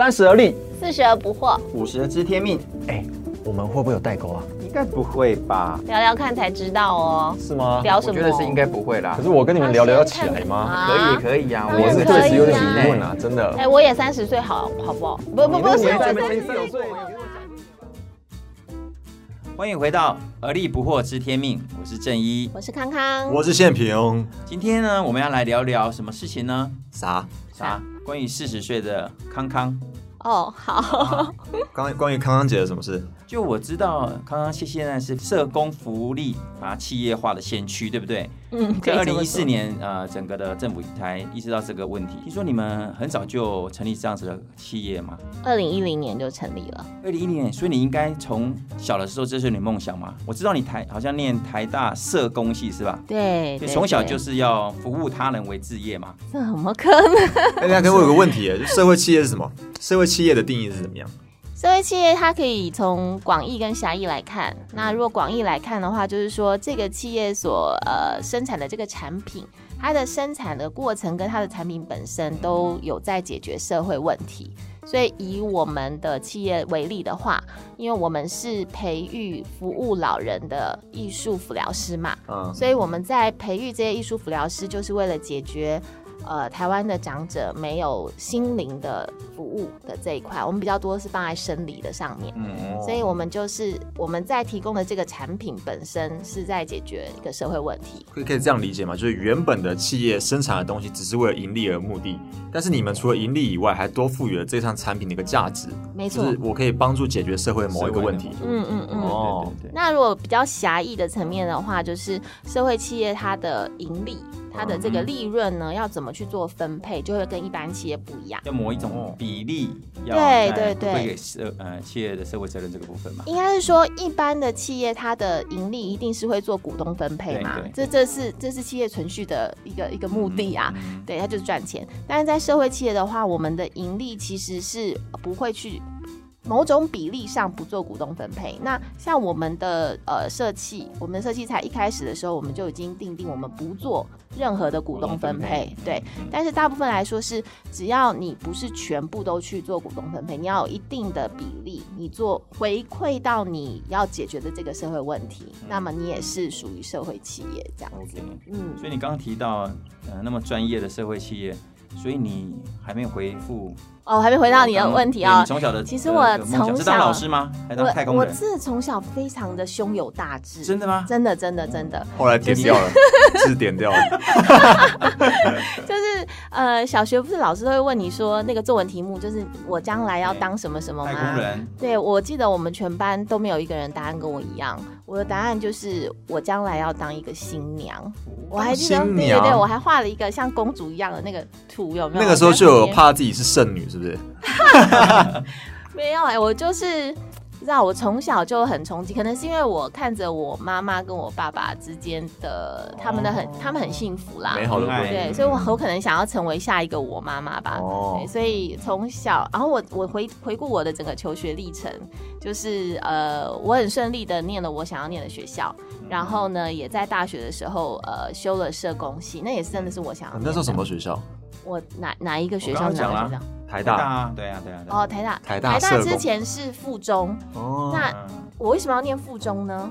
三十而立，四十而不惑，五十而知天命，哎，我们会不会有代沟啊？应该不会吧？聊聊看才知道哦。是吗？聊什么？我觉得是应该不会啦可。是我跟你们聊聊要起来吗？可以可以啊，我是确实有点啊疑问啊，真的。哎，我也三十岁，好好不好？不不不是，我三十岁。欢迎回到而立不惑知天命，我是正一。我是康康，我是宪平，今天呢，我们要来聊聊什么事情呢？啥？啥？关于四十岁的康康。哦，好，刚关于康康姐的什么事？就我知道，康康现现在是社工福利把它企业化的先驱，对不对？嗯，可在二零。一四年，呃，整个的政府才意识到这个问题。听说你们很早就成立这样子的企业吗？二零一零年就成立了，二零一零年，所以你应该从小的时候，这是你梦想嘛？我知道你台好像念台大社工系是吧？对，对，从小就是要服务他人为志业嘛。怎么可能？哎，大家我有个问题，就社会企业是什么？社会企业的定义是怎么样？社会企业它可以从广义跟狭义来看。那如果广义来看的话，就是说这个企业所呃生产的这个产品，它的生产的过程跟它的产品本身都有在解决社会问题。所以以我们的企业为例的话，因为我们是培育服务老人的艺术辅疗师嘛，嗯，所以我们在培育这些艺术辅疗师，就是为了解决呃台湾的长者没有心灵的服务的这一块，我们比较多是放在生理的上面。嗯，所以，我们就是我们在提供的这个产品本身是在解决一个社会问题。可以可以这样理解吗？就是原本的企业生产的东西只是为了盈利而目的，但是你们除了盈利以外，还多赋予了这项产品的一个价值，没错，就是我可以帮助解决社会某一个问题。嗯嗯嗯哦对对对那如果比较狭义的层面的话，就是社会企业它的盈利、它的这个利润呢，要怎么去做分配，就会跟一般企业不一样。要某一种比例，要对在对对会给社呃企业的社会责任这个部分嘛。应该是说，一般的企业它的盈利一定是会做股东分配嘛对，这这是这是企业存续的一个一个目的啊，嗯对，它就是赚钱。但是在社会企业的话，我们的盈利其实是不会去某种比例上不做股东分配。那像我们的呃社企，我们的社企才一开始的时候，我们就已经定定我们不做任何的股东分配，对。但是大部分来说是，只要你不是全部都去做股东分配，你要有一定的比例，你做回馈到你要解决的这个社会问题，那么你也是属于社会企业这样子。嗯，所以你刚刚提到呃那么专业的社会企业，所以你还没有回复哦，还没回答你的问题啊、从小的其实我从是当小老师吗？还当太我我空人？是从小非常的胸有大志，真的吗？真的真的真的，后来点掉了，是点掉了。就是 呃，小学不是老师都会问你说那个作文题目，就是我将来要当什么什么太吗空？人，对，我记得我们全班都没有一个人答案跟我一样。我的答案就是我将来要当一个新娘。我还记得，新娘对对对，我还画了一个像公主一样的那个图，有没有？那个时候就有怕自己是剩女，是不是？没有哎、我就是不知道，我从小就很憧憬，可能是因为我看着我妈妈跟我爸爸之间的他们的很，他们很幸福啦。美好的爱回忆。对，所以我我可能想要成为下一个我妈妈吧。哦对，所以从小，然后我我回回顾我的整个求学历程，就是呃，我很顺利的念了我想要念的学校，然后呢，也在大学的时候呃修了社工系，那也是真的是我想要念的。哦那时候什么学校？我哪哪一个学校？哪个学校？台大。对啊对啊。对啊哦，台大。台大台大之前是附中，哦那嗯我为什么要念附中呢？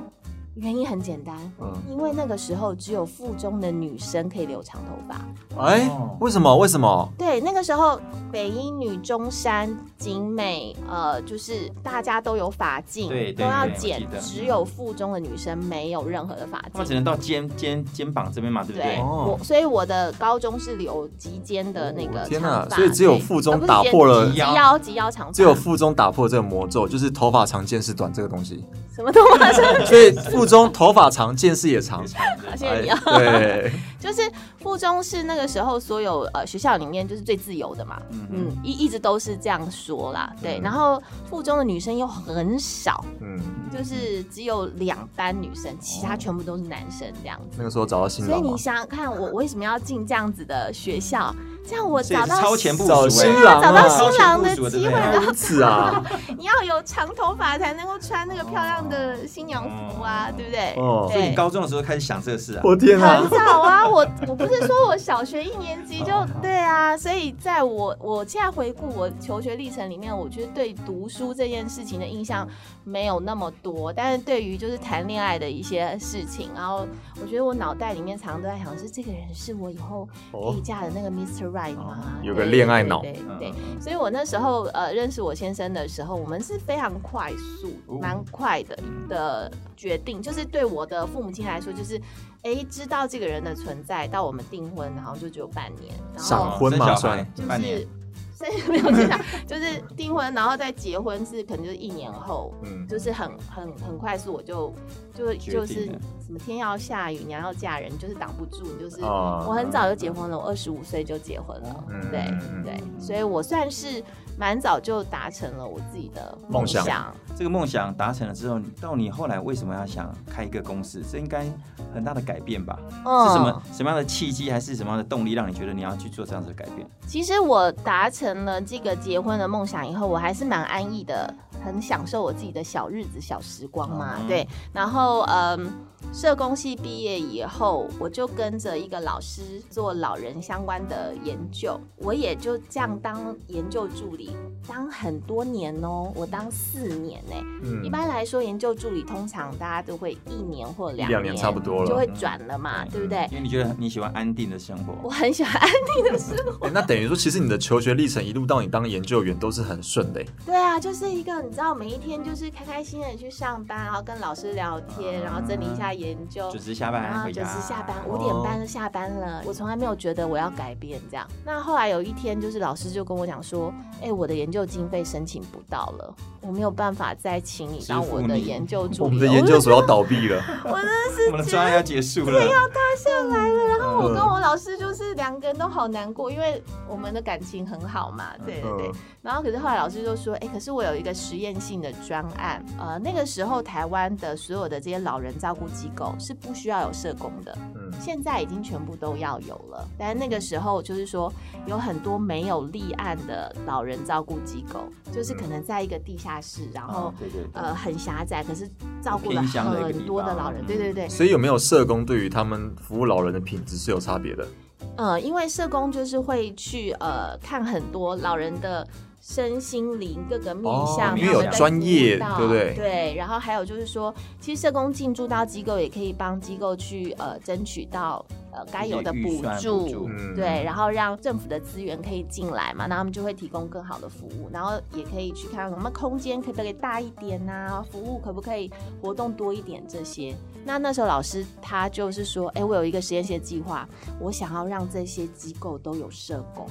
原因很简单，嗯，因为那个时候只有附中的女生可以留长头发。哎哦，为什么？为什么？对，那个时候北一女、中山、景美，呃，就是大家都有发镜，对对都要剪只有附中的女生没有任何的发镜。他们只能到肩肩肩膀这边嘛，对不对，我所以我的高中是留及肩的那个天长发，所以只有对附中打破了及腰及腰长，只有附中打破这个魔咒，就是头发长见识短这个东西。什么头发长。所以附中头发长，见识也长。谢谢你啊。哎对，就是附中是那个时候所有呃学校里面就是最自由的嘛，嗯嗯，一一直都是这样说啦，对。嗯然后附中的女生又很少，嗯，就是只有两班女生，其他全部都是男生这样子。那个时候找到新郎所以你，想想看，我为什么要进这样子的学校？这样我找到超前部找署哎，新郎找到啊，新郎的机会，如此啊，你要有长头发才能够穿那个漂亮的新娘服啊，对不对？哦。所以你高中的时候开始想这个事啊？我天啊。很，早啊，我我不是说我小学一年级就对啊，所以在我我现在回顾我求学历程里面，我觉得对读书这件事情的印象没有那么多，但是对于就是谈恋爱的一些事情，然后我觉得我脑袋里面常常都在想，是这个人是我以后可以嫁的那个 Mr. Right 吗？有个恋爱脑对对所以我那时候呃认识我先生的时候，我们是非常快速、哦蛮快的的决定，就是对我的父母亲来说，就是哎知道这个人的存在，到我们订婚，然后就只有半年，然闪后婚嘛生小孩算就是半年，所以 没有这样，就是订婚，然后再结婚是可能就是一年后，嗯，就是很很很快速，我就就就是什么天要下雨，娘要嫁人，就是挡不住，就是。哦我很早就结婚了，我二十五岁就结婚了，嗯对嗯对，所以我算是蛮早就达成了我自己的梦想想。这个梦想达成了之后，到你后来为什么要想开一个公司？这应该很大的改变吧？嗯是什么什么样的契机，还是什么样的动力，让你觉得你要去做这样子的改变？其实我达成了这个结婚的梦想以后，我还是蛮安逸的，很享受我自己的小日子、小时光嘛。嗯对，然后嗯，社工系毕业以后，我就跟着一个老师做老人相关的研究，我也就这样当研究助理，当很多年哦，我当四年呢、嗯一般来说，研究助理通常大家都会一年或两两年差不多了就会转了嘛，嗯对不对？因为你觉得你喜欢安定的生活我，很喜欢安定的生活。欸 那等于说，其实你的求学历程一路到你当研究员都是很顺的欸。对啊，就是一个你知道，每一天就是开开心心的去上班，然后跟老师聊天，然后整理一下研究。准时下班然后准回家，时下班，哦五点半就下班了。我从来没有觉得我要改变这样。那后来有一天，就是老师就跟我讲说：“哎、我的研究经费申请不到了，我没有办法再请你当我的研究助理。”我们的研究所要倒闭了，我真的是 我们的专案要结束了，要塌下来了。然后我跟嗯我老师就是两个人都好难过，因为我们的感情很好嘛。对对对。嗯然后可是后来老师就说，哎，可是我有一个实验性的专案，呃，那个时候台湾的所有的这些老人照顾机构是不需要有社工的，嗯现在已经全部都要有了。但那个时候就是说，有很多没有立案的老人照顾机构，就是可能在一个地下室，然后哦。对对对，呃，很狭窄，可是照顾了很多的老人，嗯对对对，所以有没有社工对于他们服务老人的品质是有差别的？呃，因为社工就是会去呃看很多老人的身心灵各个面向，哦因为有专业对不对？对，然后还有就是说，其实社工进驻到机构，也可以帮机构去呃争取到呃该有的补助，补助。嗯。对，然后让政府的资源可以进来嘛，那他们就会提供更好的服务，然后也可以去看我们空间可不可以大一点呐、服务可不可以活动多一点这些。那那时候老师他就是说，哎，我有一个实验室的计划，我想要让这些机构都有社工。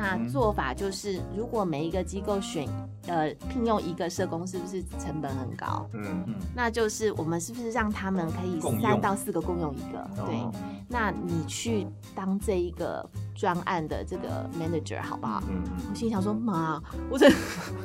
那嗯做法就是，如果每一个机构选呃聘用一个社工，是不是成本很高？嗯嗯，那就是我们是不是让他们可以三到四个共用一个？对，哦那你去当这一个专案的这个 manager 好不好？嗯，我心里想说，妈，我这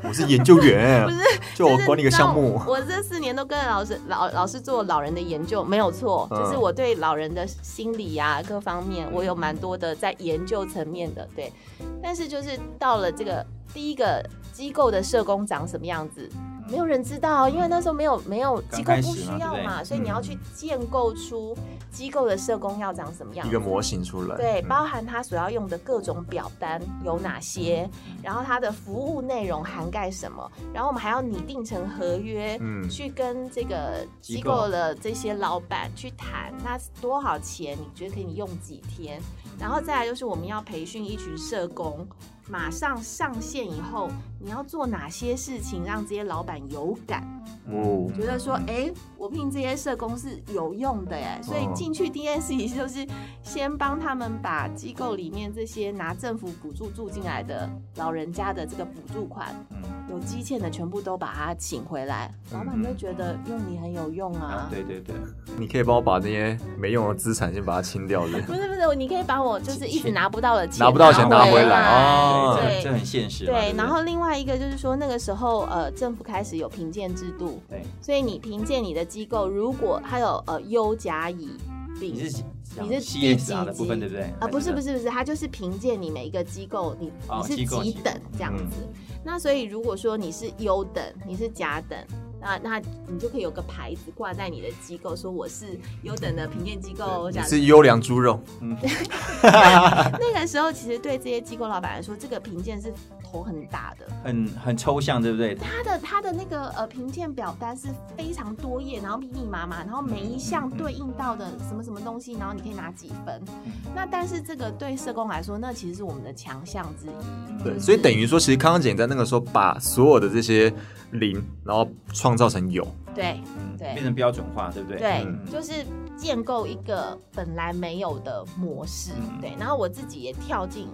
我是研究员，不是就我管理个项目就是，我这四年都跟着老师老老师做老人的研究，没有错，嗯就是我对老人的心理啊各方面，我有蛮多的在研究层面的，对。但是就是到了这个第一个机构的社工长什么样子，没有人知道，因为那时候没有没有机构不需要嘛，所以你要去建构出机构的社工要长什么样子。一个模型出来，对，嗯包含他所要用的各种表单有哪些，嗯然后他的服务内容涵盖什么，然后我们还要拟定成合约，嗯去跟这个机构的这些老板去谈，那多少钱？你觉得可以用几天？然后再来就是我们要培训一群社工，马上上线以后，你要做哪些事情让这些老板有感？哦，觉得说，哎、我聘这些社工是有用的哎，所以哦进去第一件事情就是先帮他们把机构里面这些拿政府补助住进来的老人家的这个补助款嗯有积欠的，全部都把他请回来，老板就觉得用你很有用啊。啊，。对对对，你可以帮我把那些没用的资产先把它清掉的。不是不是，你可以把我就是一直拿不到的钱拿不到钱拿回回来。哦。对这这很现实。对，然后另外一个就是说，那个时候呃，政府开始有评鉴制度，对，所以你评鉴你的机构，如果它有呃优甲乙丙你是你是 C 第 S 几 R 的部分级对不对？啊，不是不是，不是，它就是凭借你每一个机构，你哦你是几等这样子。那所以如果说你是优等，你是甲等，那那你就可以有个牌子挂在你的机构，说我是优等的评鉴机构。是优良猪肉，嗯 那个时候其实对这些机构老板来说，这个评鉴是头很大的。很很抽象，对不对？它的它的那个呃评鉴表单是非常多页，然后密密麻麻，然后每一项对应到的什么什么东西，然后你可以拿几分。那但是这个对社工来说，那其实是我们的强项之一。对，就是所以等于说，其实康康姐在那个时候把所有的这些零，然后创造成有，对嗯对变成标准化，对不对？对嗯，就是建构一个本来没有的模式。嗯对，然后我自己也跳进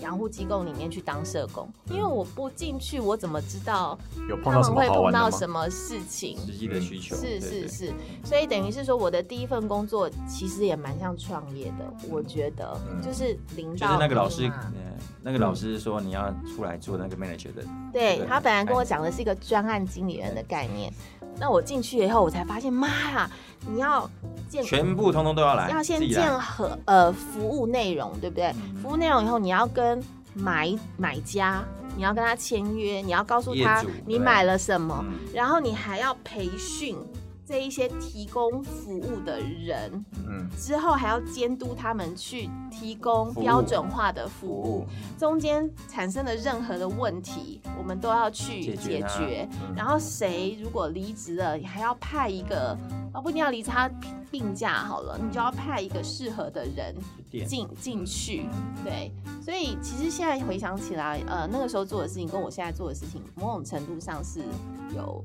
养护机构里面去当社工，因为我不进去，我怎么知道有碰到什么他们会碰？到什么事情？实际的需求是是是，所以等于是说，我的第一份工作其实也蛮像创业的，我觉得嗯就是零就是那个老师，那个老师说你要出来做那个 manager 的，对对他本来跟我讲的是一个专案经理人的概念，那我进去以后，我才发现，妈呀，你要建全部通通都要来，要先建和呃服务内容，对不对？嗯服务内容以后，你要跟买买家，你要跟他签约，你要告诉他你买了什么，嗯然后你还要培训这一些提供服务的人，嗯，之后还要监督他们去提供标准化的服服务。务，中间产生的任何的问题，我们都要去解决。解决。嗯。然后谁如果离职了，你还要派一个，哦不一定要离职，他病假好了，你就要派一个适合的人进进去。对，所以其实现在回想起来，呃，那个时候做的事情跟我现在做的事情，某种程度上是有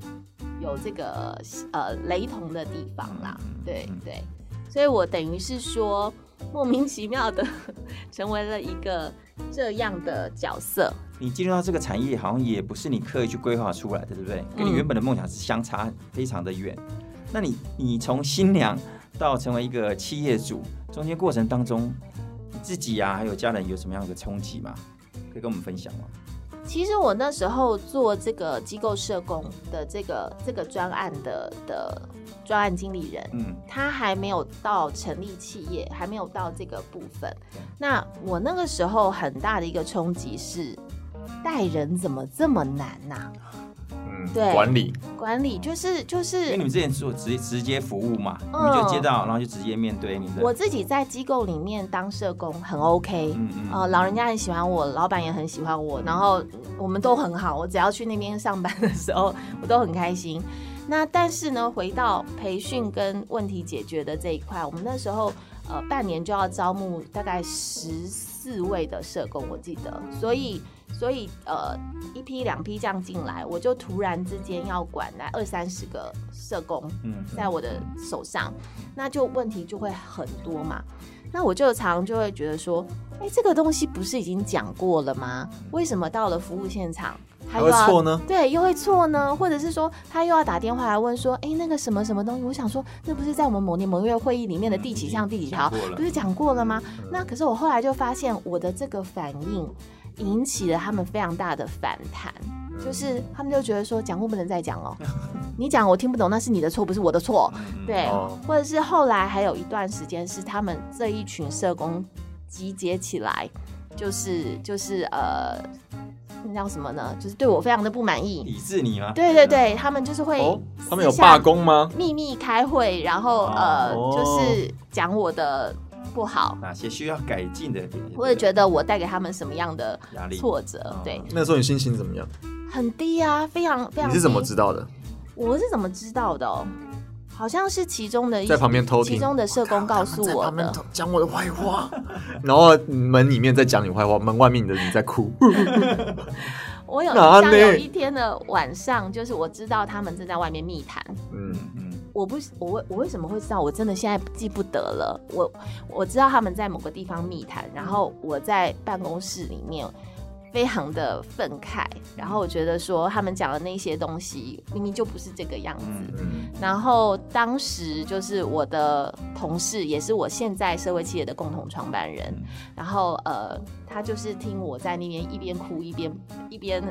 有这个呃雷同的地方啦。对嗯对，所以我等于是说莫名其妙的成为了一个这样的角色。你进入到这个产业，好像也不是你刻意去规划出来的，对不对？跟你嗯原本的梦想是相差非常的远。那你你从新娘到成为一个企业主，中间过程当中，你自己啊、还有家人有什么样的冲击吗？可以跟我们分享吗？其实我那时候做这个机构社工的这个这个专案的的专案经理人，嗯，他还没有到成立企业，还没有到这个部分。那我那个时候很大的一个冲击是，带人怎么这么难呐、嗯，对管理，管理就是就是因为你们之前做直直接服务嘛，你嗯们就接到，然后就直接面对你的。我自己在机构里面当社工很 OK，嗯嗯呃，老人家很喜欢我，老板也很喜欢我，然后我们都很好。我只要去那边上班的时候，我都很开心。那但是呢，回到培训跟问题解决的这一块，我们那时候呃半年就要招募大概十四位的社工，我记得，所以所以呃一批两批这样进来，我就突然之间要管来二三十个社工，嗯在我的手上，那就问题就会很多嘛。那我就常常就会觉得说，哎、这个东西不是已经讲过了吗？为什么到了服务现场他还会又要错呢？对，又会错呢？或者是说他又要打电话来问说，哎、那个什么什么东西？我想说，那不是在我们某年某月会议里面的第几项第几条不是讲过了吗？那可是我后来就发现，我的这个反应引起了他们非常大的反弹。就是他们就觉得说讲过不能再讲哦，你讲我听不懂，那是你的错，不是我的错。嗯对，哦或者是后来还有一段时间是他们这一群社工集结起来，就是就是呃，那叫什么呢？就是对我非常的不满意。抵制你吗？对对对，他们就是会哦，他们有罢工吗？秘密开会，然后呃，哦就是讲我的不好，哪些需要改进的点？或者觉得我带给他们什么样的压力挫折哦，对，那时候你心情怎么样？很低啊，非常非常。你是怎么？知道的？我是怎么知道的哦？好像是其中的一在旁边偷听其中的社工告诉我的。讲我的坏话，然后门里面在讲你坏话，门外面的人在哭。我有哪呢印象有一天的晚上，就是我知道他们正在外面密谈。嗯，嗯，我不，我为我为什么会知道？我真的现在记不得了。我我知道他们在某个地方密谈，然后我在办公室里面非常的愤慨，然后我觉得说他们讲的那些东西明明就不是这个样子。然后当时就是我的同事，也是我现在社会企业的共同创办人。嗯然后呃，他就是听我在那边一边哭一边一边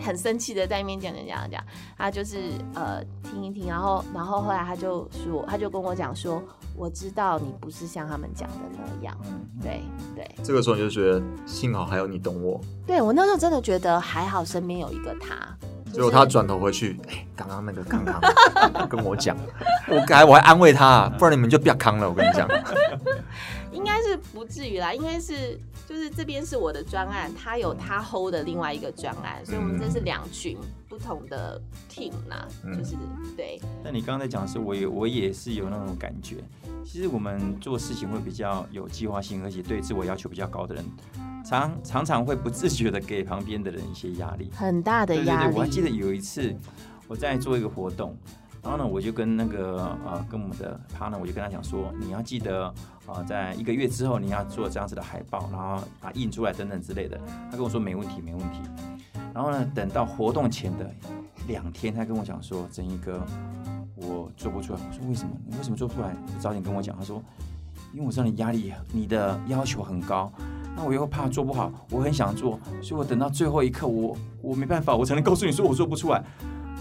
很生气的在那边讲讲讲讲，他就是呃听一听，然后然后后来他就说，他就跟我讲说，我知道你不是像他们讲的那样，嗯对对这个时候你就觉得幸好还有你懂我。对，我那时候真的觉得还好身边有一个他，结果他转头回去，哎、刚刚那个康康跟我讲，我该我还安慰他，不然你们就不要康了。我跟你讲，应该是不至于啦，应该是就是这边是我的专案，他有他 hold 的另外一个专案，所以我们这是两群不同的 team 啦，嗯就是对，但你刚刚在讲的是，我也我也是有那种感觉。其实我们做事情会比较有计划性，而且对自我要求比较高的人，常常常会不自觉的给旁边的人一些压力。很大的对对对，压力。我还记得有一次我在做一个活动，然后呢，我就跟那个呃跟我们的 partner，我就跟他讲说，你要记得呃在一个月之后你要做这样子的海报，然后把印出来等等之类的。他跟我说没问题，没问题。然后呢，等到活动前的两天，他跟我讲说，正义哥，我做不出来。我说为什么？你为什么做不出来？你早点跟我讲。他说，因为我知道你压力，你的要求很高。那我又怕做不好，我很想做，所以我等到最后一刻，我我没办法，我才能告诉你说我做不出来。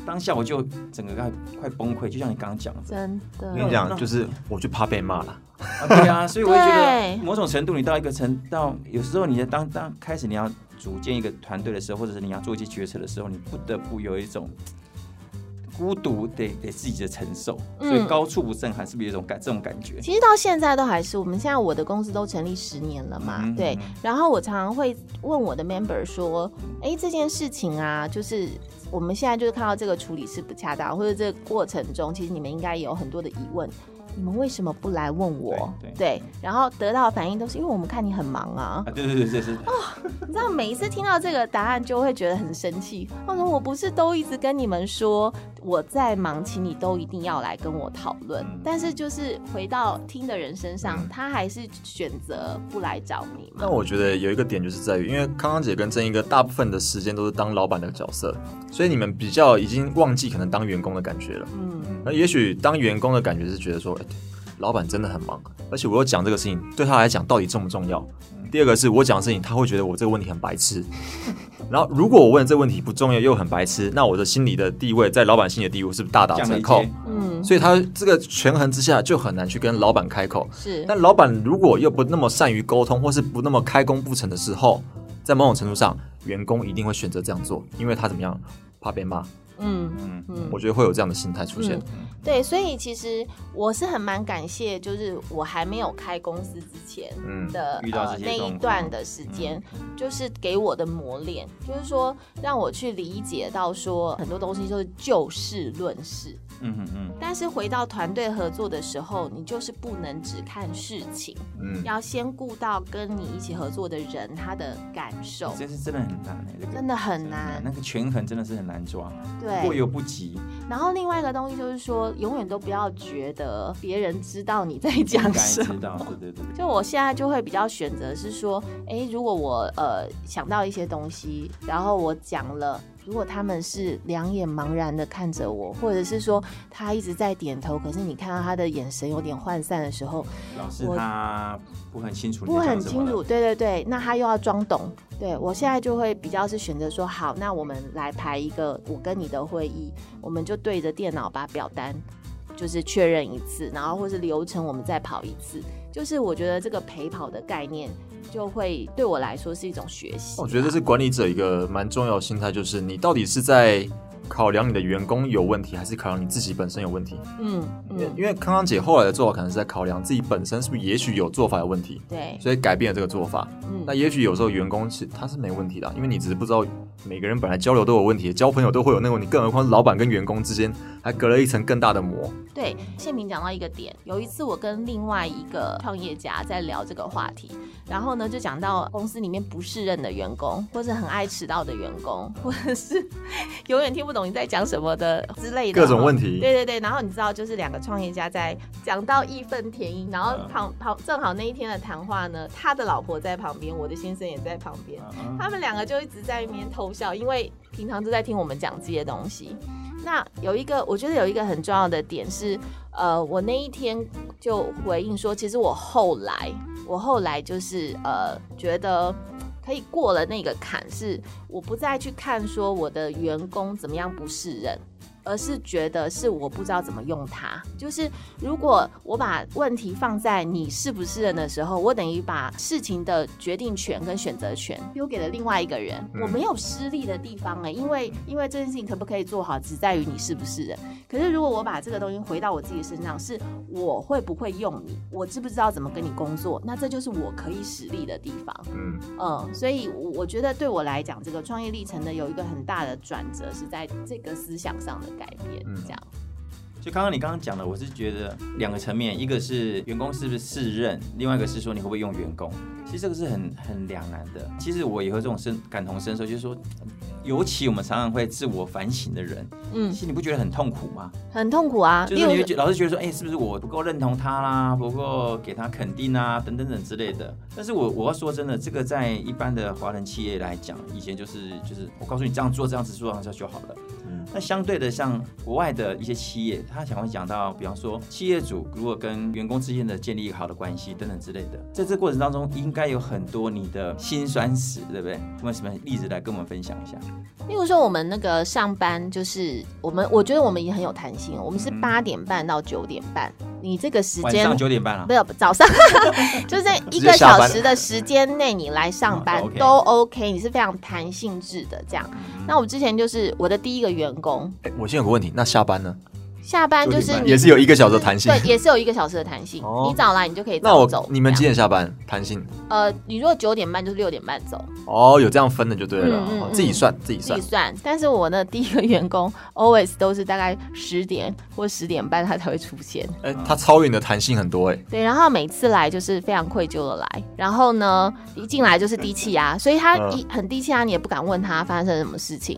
当下我就整个快快崩溃，就像你刚刚讲的，真的，我跟你讲，就是我就怕被骂了。啊，对啊，所以我就觉得某种程度，你到一个程到有时候你在当当开始你要组建一个团队的时候，或者是你要做一些决策的时候，你不得不有一种孤独得得自己的承受，所以嗯高处不胜寒，是不是有一种感这种感觉？其实到现在都还是，我们现在我的公司都成立十年了嘛，嗯对。然后我常常会问我的 member 说，哎，这件事情啊，就是我们现在就是看到这个处理是不恰当，或者这个过程中，其实你们应该有很多的疑问。你们为什么不来问我？对然后得到的反应都是因为我们看你很忙啊。啊，对对对，这是你知道，每一次听到这个答案，就会觉得很生气。我说，我不是都一直跟你们说我在忙，请你都一定要来跟我讨论。嗯但是就是回到听的人身上，嗯他还是选择不来找你嘛但。我觉得有一个点就是在于，因为康康姐跟正一哥大部分的时间都是当老板的角色，所以你们比较已经忘记可能当员工的感觉了。嗯，那也许当员工的感觉是觉得说，哎、老板真的很忙，而且我又讲这个事情对他来讲到底重不重要？第二个是我讲的事情，他会觉得我这个问题很白痴。然后如果我问这个问题不重要又很白痴，那我的心里的地位在老板心里的地位是不是大打折扣？嗯，所以他这个权衡之下就很难去跟老板开口。是，但老板如果又不那么善于沟通，或是不那么开工不成的时候，在某种程度上，员工一定会选择这样做，因为他怎么样，怕被骂。嗯嗯嗯，我觉得会有这样的心态出现。对，所以其实我是很蛮感谢，就是我还没有开公司之前嗯，的那一段的时间，就是给我的磨练，就是说让我去理解到说很多东西就是就事论事，嗯嗯嗯，但是回到团队合作的时候，你就是不能只看事情，嗯，要先顾到跟你一起合作的人他的感受，这是真的很难欸这个真的很难。那个权衡真的是很难抓，过对，犹不及，然后另外一个东西就是说，永远都不要觉得别人知道你在讲什么。知道，对对对。就我现在就会比较选择是说，哎，如果我呃想到一些东西，然后我讲了，如果他们是两眼茫然的看着我，或者是说他一直在点头，可是你看到他的眼神有点涣散的时候，老师他不很清楚不很清楚，对对对，那他又要装懂。对我现在就会比较是选择说，好，那我们来排一个我跟你的会议，我们就对着电脑把表单就是确认一次，然后或是流程我们再跑一次。就是我觉得这个陪跑的概念就会对我来说是一种学习。我觉得这是管理者一个蛮重要的心态，就是你到底是在考量你的员工有问题，还是考量你自己本身有问题？嗯因为嗯，因为康康姐后来的做法可能是在考量自己本身是不是也许有做法有问题，对，所以改变了这个做法。嗯那也许有时候员工其实他是没问题的啊，因为你只是不知道每个人本来交流都有问题，交朋友都会有那个问题，更何况老板跟员工之间还隔了一层更大的膜。对，宪平讲到一个点，有一次我跟另外一个创业家在聊这个话题，然后呢就讲到公司里面不适任的员工，或者很爱迟到的员工，或者是 永远听不懂你在讲什么的之类的各种问题。对对对，然后你知道，就是两个创业家在讲到义愤填膺，然后旁旁正好那一天的谈话呢，他的老婆在旁边，我的先生也在旁边，嗯他们两个就一直在那边偷笑，因为平常都在听我们讲这些东西。那有一个，我觉得有一个很重要的点是，呃，我那一天就回应说，其实我后来，我后来就是呃，觉得可以过了那个坎，是我不再去看说我的员工怎么样不是人，而是觉得是我不知道怎么用它。就是如果我把问题放在你是不是人的时候，我等于把事情的决定权跟选择权丢给了另外一个人，嗯我没有失利的地方哎、因为因为这件事情可不可以做好，只在于你是不是人。可是如果我把这个东西回到我自己身上，是我会不会用你，我知不知道怎么跟你工作，那这就是我可以使力的地方。嗯，嗯，所以我我觉得对我来讲，这个创业历程的有一个很大的转折是在这个思想上的改变，嗯这样。就刚刚你刚刚讲的，我是觉得两个层面，一个是员工是不是适任，另外一个是说你会不会用员工。其实这个是很很两难的。其实我也会这种深感同身受，就是说，尤其我们常常会自我反省的人，嗯其，实你不觉得很痛苦吗？很痛苦啊。就是你会觉老是觉得说，哎、是不是我不够认同他啦，不够给他肯定啊，等等等之类的。但是我我要说真的，这个在一般的华人企业来讲，以前就是就是我告诉你这样做，这样子做，这样做就好了。嗯那相对的，像国外的一些企业，他想会讲到，比方说企业主如果跟员工之间的建立一个好的关系等等之类的，在这过程当中，应该有很多你的辛酸史，对不对？有没有什么例子来跟我们分享一下？例如说，我们那个上班就是我们，我觉得我们也很有弹性哦。我们是嗯八点半到九点半，你这个时晚间上九点半啊。没，有早上，就在一个小时的时间内你来上班都 OK，你是非常弹性质的这样。那我之前就是我的第一个员工，哎，我现在有个问题，那下班呢？下班就是9点半你也是有一个小时的弹性。对，也是有一个小时的弹性。哦你早来你就可以那我早走。你们几点下班？弹性呃，你如果九点半就是六点半走，哦，有这样分的就对了，自己算自己算自己。算。但是我的第一个员工 always 都是大概十点或十点半他才会出现。哎，他超越你的弹性很多哎。对，然后每次来就是非常愧疚的来，然后呢，一进来就是低气压，所以他嗯一很低气压，你也不敢问他发生什么事情。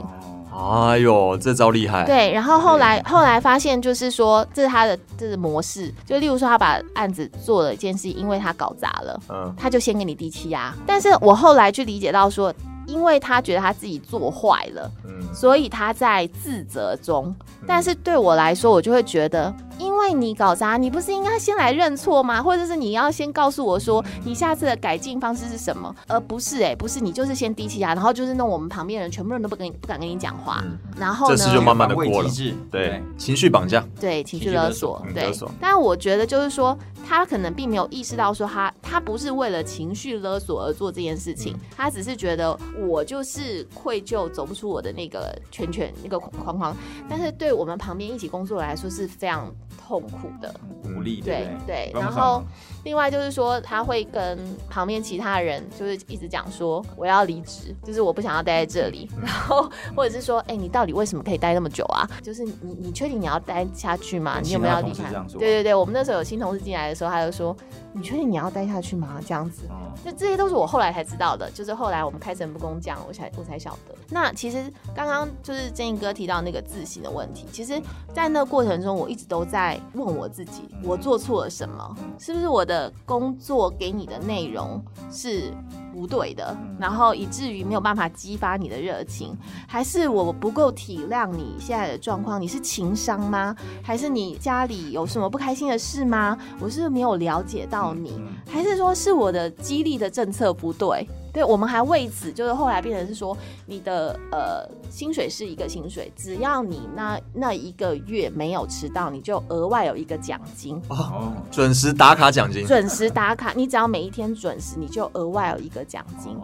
哦，哎呦，这招厉害。对，然后后来后来发现就是说，这是他的这是模式，就例如说他把案子做了一件事，因为他搞砸了，嗯，他就先给你低气压。但是我后来去理解到说，因为他觉得他自己做坏了，嗯所以他在自责中。但是对我来说，我就会觉得，因为你搞砸，你不是应该先来认错吗？或者是你要先告诉我说，你下次的改进方式是什么，而不是哎、不是你就是先低气压，然后就是弄我们旁边人全部人都不跟你不敢跟你讲话，嗯然后呢，这事就慢慢地防卫过了对，情绪绑架。对情绪勒勒索索，对嗯勒索。但我觉得就是说，他可能并没有意识到说他他不是为了情绪勒索而做这件事情，他只是觉得我就是愧疚，走不出我的那个圈圈那个框框。但是对我们旁边一起工作来说是非常痛苦的。无力，的对对，然后另外就是说，他会跟旁边其他人就是一直讲说我要离职，就是我不想要待在这里，然后或者是说，哎、你到底为什么可以待那么久啊？就是你你确定你要待下去吗？你有没有要离开对对对，我们那时候有新同事进来的时候，他就说，你确定你要待下去吗？这样子。哦就这些都是我后来才知道的，就是后来我们开诚布公讲，我才我才晓得。那其实刚刚就是建议哥提到那个自省的问题，其实，在那个过程中，我一直都在问我自己，我做错了什么？是不是我的工作给你的内容是不对的，然后以至于没有办法激发你的热情，还是我不够体谅你现在的状况？你是情商吗？还是你家里有什么不开心的事吗？我是没有了解到你，还是说是我的激励的政策不对？对，我们还为此就是后来变成是说，你的呃薪水是一个薪水，只要你那那一个月没有迟到，你就额外有一个奖金，哦，准时打卡奖金。准时打卡，你只要每一天准时，你就额外有一个奖金。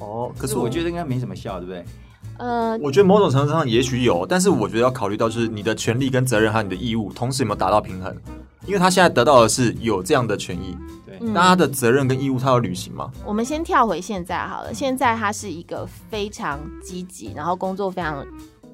哦，可可是我觉得，应该没什么效，对不对？呃，我觉得某种程度上也许有，但是我觉得要考虑到就是你的权利跟责任还有你的义务同时有没有达到平衡。因为他现在得到的是有这样的权益，对，嗯但他的责任跟义务他要履行吗？我们先跳回现在好了。现在他是一个非常积极，然后工作非常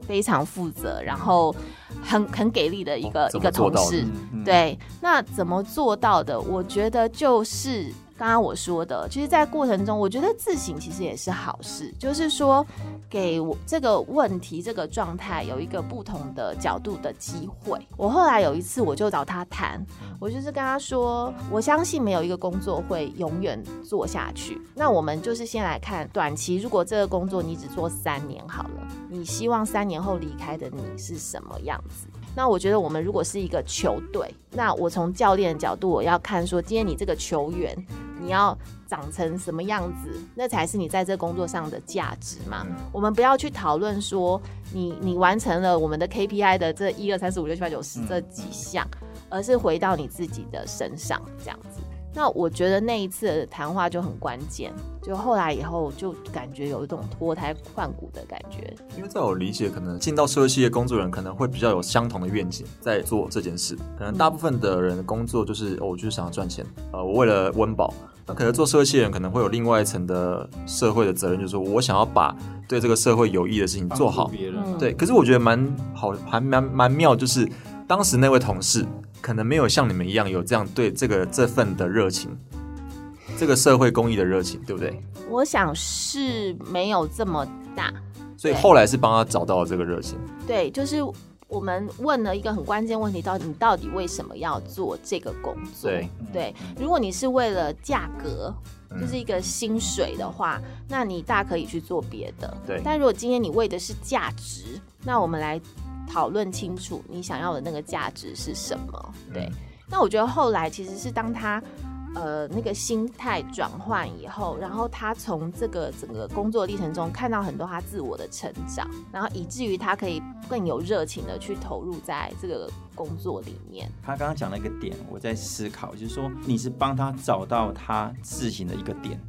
非常负责，然后很很给力的一个、一个同事。嗯，对，那怎么做到的？我觉得就是刚刚我说的，就是在过程中，我觉得自省其实也是好事，就是说给我这个问题、这个状态有一个不同的角度的机会。我后来有一次，我就找他谈，我就是跟他说，我相信没有一个工作会永远做下去。那我们就是先来看短期，如果这个工作你只做三年好了，你希望三年后离开的你是什么样子？那我觉得我们如果是一个球队，那我从教练的角度，我要看说，今天你这个球员你要长成什么样子，那才是你在这工作上的价值嘛。我们不要去讨论说你你完成了我们的 KPI 的这一二三四五六七八九十这几项，而是回到你自己的身上这样子。那我觉得那一次的谈话就很关键，就后来以后就感觉有一种脱胎换骨的感觉。因为在我理解，可能进到社会企业工作人可能会比较有相同的愿景，在做这件事。可能大部分的人的工作就是，哦，我就是想要赚钱，呃，我为了温饱。那可能做社会企业人可能会有另外一层的社会的责任，就是说我想要把对这个社会有益的事情做好。别人对，可是我觉得蛮好，还蛮蛮妙，就是当时那位同事可能没有像你们一样有这样对这个这份的热情，这个社会公益的热情，对不对？我想是没有这么大，所以后来是帮他找到了这个热情。对，就是我们问了一个很关键问题，到底你到底为什么要做这个工作？对，对，如果你是为了价格，嗯就是一个薪水的话，那你大可以去做别的。对但如果今天你为的是价值，那我们来讨论清楚你想要的那个价值是什么。对，嗯那我觉得后来其实是当他。呃，那个心态转换以后，然后他从这个整个工作历程中看到很多他自我的成长，然后以至于他可以更有热情的去投入在这个工作里面。他刚刚讲了一个点，我在思考，就是说你是帮他找到他自行的一个点，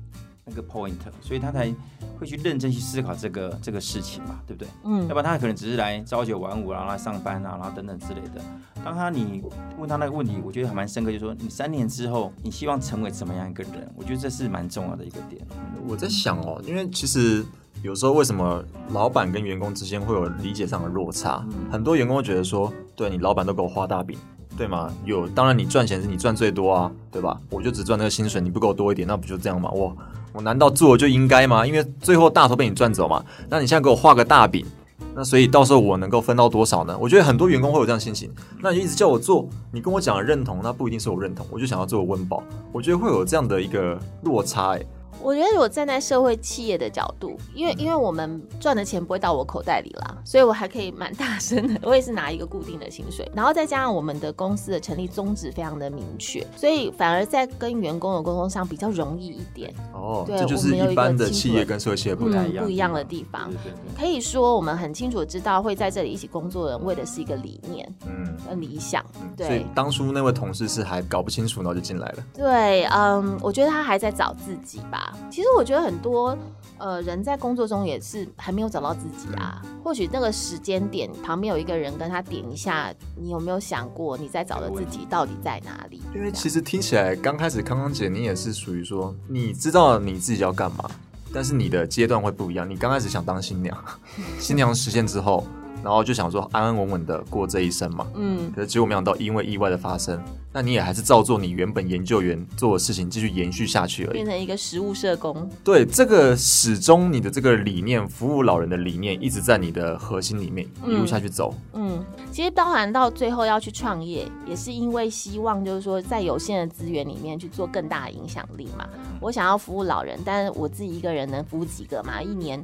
那个 point，所以他才会去认真去思考这个这个事情嘛，对不对？嗯要不然他可能只是来朝九晚五，然后来上班啊，然后等等之类的。当他你问他那个问题，我觉得还蛮深刻，就是说你三年之后，你希望成为怎么样一个人？我觉得这是蛮重要的一个点。嗯我在想哦，因为其实有时候为什么老板跟员工之间会有理解上的落差？很多员工会觉得说，对你老板都给我画大饼，对吗？有，当然你赚钱是你赚最多啊，对吧？我就只赚那个薪水，你不给我多一点，那不就这样吗？我我难道做就应该吗？因为最后大头被你赚走嘛，那你现在给我画个大饼。那所以到时候我能够分到多少呢？我觉得很多员工会有这样心情，那你一直叫我做，你跟我讲认同，那不一定是我认同，我就想要做温饱，我觉得会有这样的一个落差、欸，我觉得我站在社会企业的角度，因为因为我们赚的钱不会到我口袋里啦，所以我还可以蛮大声的，我也是拿一个固定的薪水，然后再加上我们的公司的成立宗旨非常的明确，所以反而在跟员工的沟通上比较容易一点，哦，对这就是一般的企业跟社会企业不太一样。嗯不一样的地方对对对可以说我们很清楚的知道会在这里一起工作的人为的是一个理念嗯，跟理想，所以对当初那位同事是还搞不清楚，然后就进来了。对，嗯，我觉得他还在找自己吧。其实我觉得很多呃人在工作中也是还没有找到自己啊。或许那个时间点旁边有一个人跟他点一下，你有没有想过你在找的自己到底在哪里？因为其实听起来刚开始康康姐你也是属于说你知道你自己要干嘛，但是你的阶段会不一样。你刚开始想当新娘，新娘实现之后，然后就想说安安稳稳的过这一生嘛。嗯，可是结果没想到因为意外的发生，那你也还是照做你原本研究员做的事情，继续延续下去而已变。成一个食物社工。对，这个始终你的这个理念，服务老人的理念，一直在你的核心里面一路下去走。嗯，其实包含到最后要去创业，也是因为希望就是说在有限的资源里面去做更大的影响力嘛。我想要服务老人，但是我自己一个人能服务几个嘛？一年。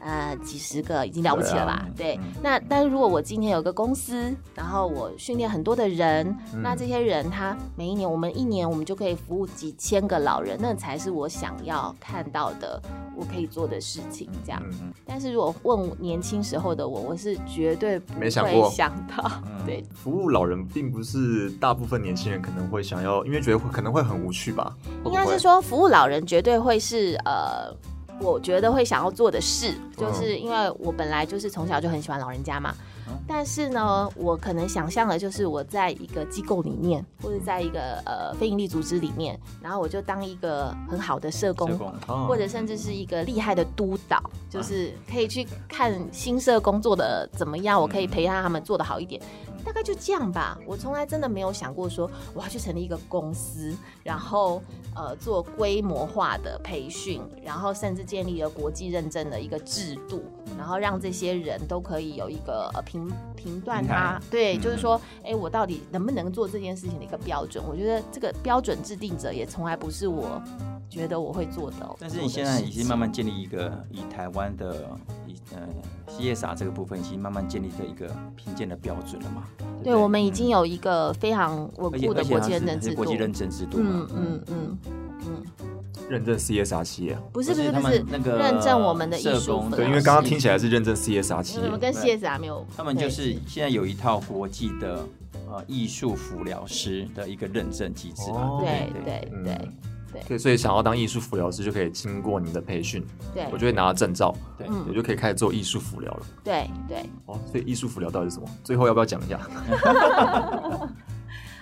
呃，几十个已经了不起了吧？对,、嗯那但是如果我今天有个公司，然后我训练很多的人，那这些人他每一年，我们一年我们就可以服务几千个老人，那才是我想要看到的，我可以做的事情。这样，嗯但是如果问年轻时候的我，我是绝对没想过想到，嗯对，服务老人并不是大部分年轻人可能会想要，因为觉得会可能会很无趣吧？应该是说服务老人绝对会是呃。我觉得会想要做的事，嗯。就是因为我本来就是从小就很喜欢老人家嘛，但是呢，我可能想象的就是我在一个机构里面，或者在一个呃非营利组织里面，然后我就当一个很好的社工，社工哦。或者甚至是一个厉害的督导，就是可以去看新社工做的怎么样，我可以陪他他们做的好一点。大概就这样吧，我从来真的没有想过说我要去成立一个公司，然后呃做规模化的培训，然后甚至建立了国际认证的一个制度，然后让这些人都可以有一个呃评评断他，对，嗯。就是说，哎，我到底能不能做这件事情的一个标准？我觉得这个标准制定者也从来不是我觉得我会做到。但是你现在已经慢慢建立一个以台湾的以呃 CSR 这个部分，已经慢慢建立的一个评鉴的标准了嘛？不对，我们已经有一个非常稳固的国际认证制度国。际认证制度嘛嗯？嗯嗯嗯，认证 CSR 企业啊。不是不是他不是们那个认证我们的艺术分老因为刚刚师听起来是认证 CSR 企业我们。跟 CSR 没有，他们就是对现在有一套国际的呃艺术辅疗师的一个认证机制嘛？哦对对对对所以想要当艺术辅疗师，就可以经过你的培训，对我就会拿到证照，对嗯我就可以开始做艺术辅疗了。对对。哦，所以艺术辅疗到底是什么？最后要不要讲一下？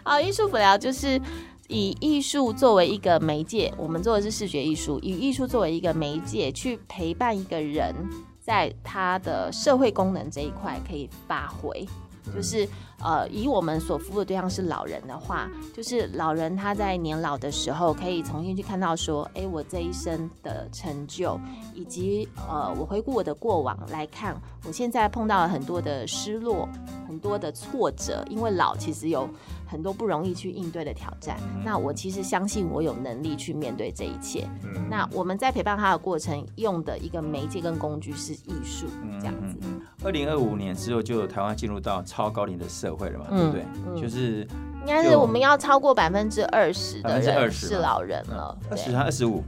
好，艺术辅疗就是以艺术作为一个媒介，我们做的是视觉艺术，以艺术作为一个媒介去陪伴一个人，在他的社会功能这一块可以发挥。就是呃，以我们所服务的对象是老人的话，就是老人他在年老的时候，可以重新去看到说，哎，我这一生的成就，以及呃，我回顾我的过往来看，我现在碰到了很多的失落，很多的挫折，因为老其实有很多不容易去应对的挑战。那我其实相信我有能力去面对这一切。嗯，那我们在陪伴他的过程用的一个媒介跟工具是艺术，这样子。嗯，二零二五年之后，就有台湾进入到超高龄的社会了嘛，对嗯不对？嗯就是应该是我们要超过百分之二十的人20%是老人了，二十对，还二十五，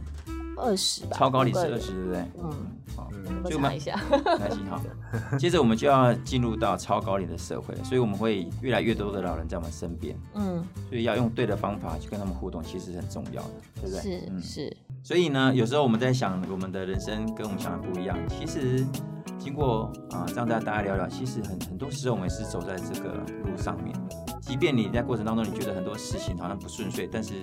二十吧，超高龄是二十，对不对？嗯，好，就查一下，那行好。接着我们就要进入到超高龄的社会了，所以我们会越来越多的老人在我们身边，嗯，所以要用对的方法去跟他们互动，其实是很重要的，对不对？是嗯是，所以呢，有时候我们在想我们的人生跟我们想的不一样。其实经过啊、这样大家大家聊聊，其实很很多时候我们也是走在这个路上面的。即便你在过程当中你觉得很多事情好像不顺遂，但是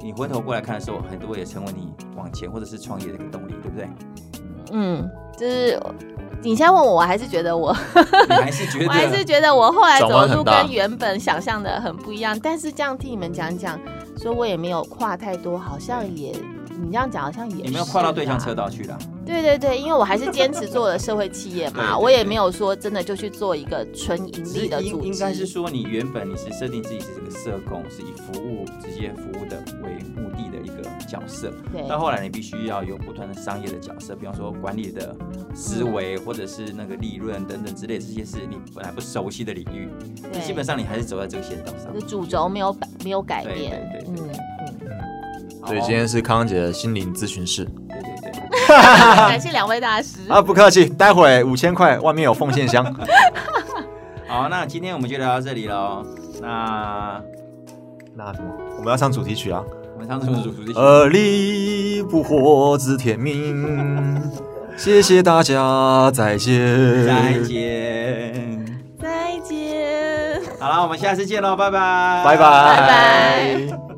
你回头过来看的时候，很多也成为你往前或者是创业的一个动力，对不对？嗯，就是你现在问我，我还是觉得我，你还是觉得 我还是觉得我后来走的路跟原本想象的很不一样。但是这样听你们讲讲，说我也没有跨太多，好像也。你这样讲好像也你没有跨到对向车道去了。对对对，因为我还是坚持做了社会企业嘛，对对我也没有说真的就去做一个纯盈利的组织。应应该是说，你原本你是设定自己是这个社工，是以服务直接服务的为目的的一个角色。对到后来，你必须要有不断的商业的角色，比方说管理的思维，或者是那个利润等等之类，这些是你本来不熟悉的领域。对基本上你还是走在这个线道上。主轴没有改没有改变。对对对嗯嗯，所以今天是康康姐的心灵咨询室 感谢两位大师。啊，不客气，待会五千块，外面有奉献箱。好，那今天我们就聊到这里喽。那那什么，我们要唱主题曲啊。我们唱什么主题曲？而立不惑知天命，谢谢大家，再见，再见。再见。好了，我们下次见喽，拜拜，拜拜，拜拜。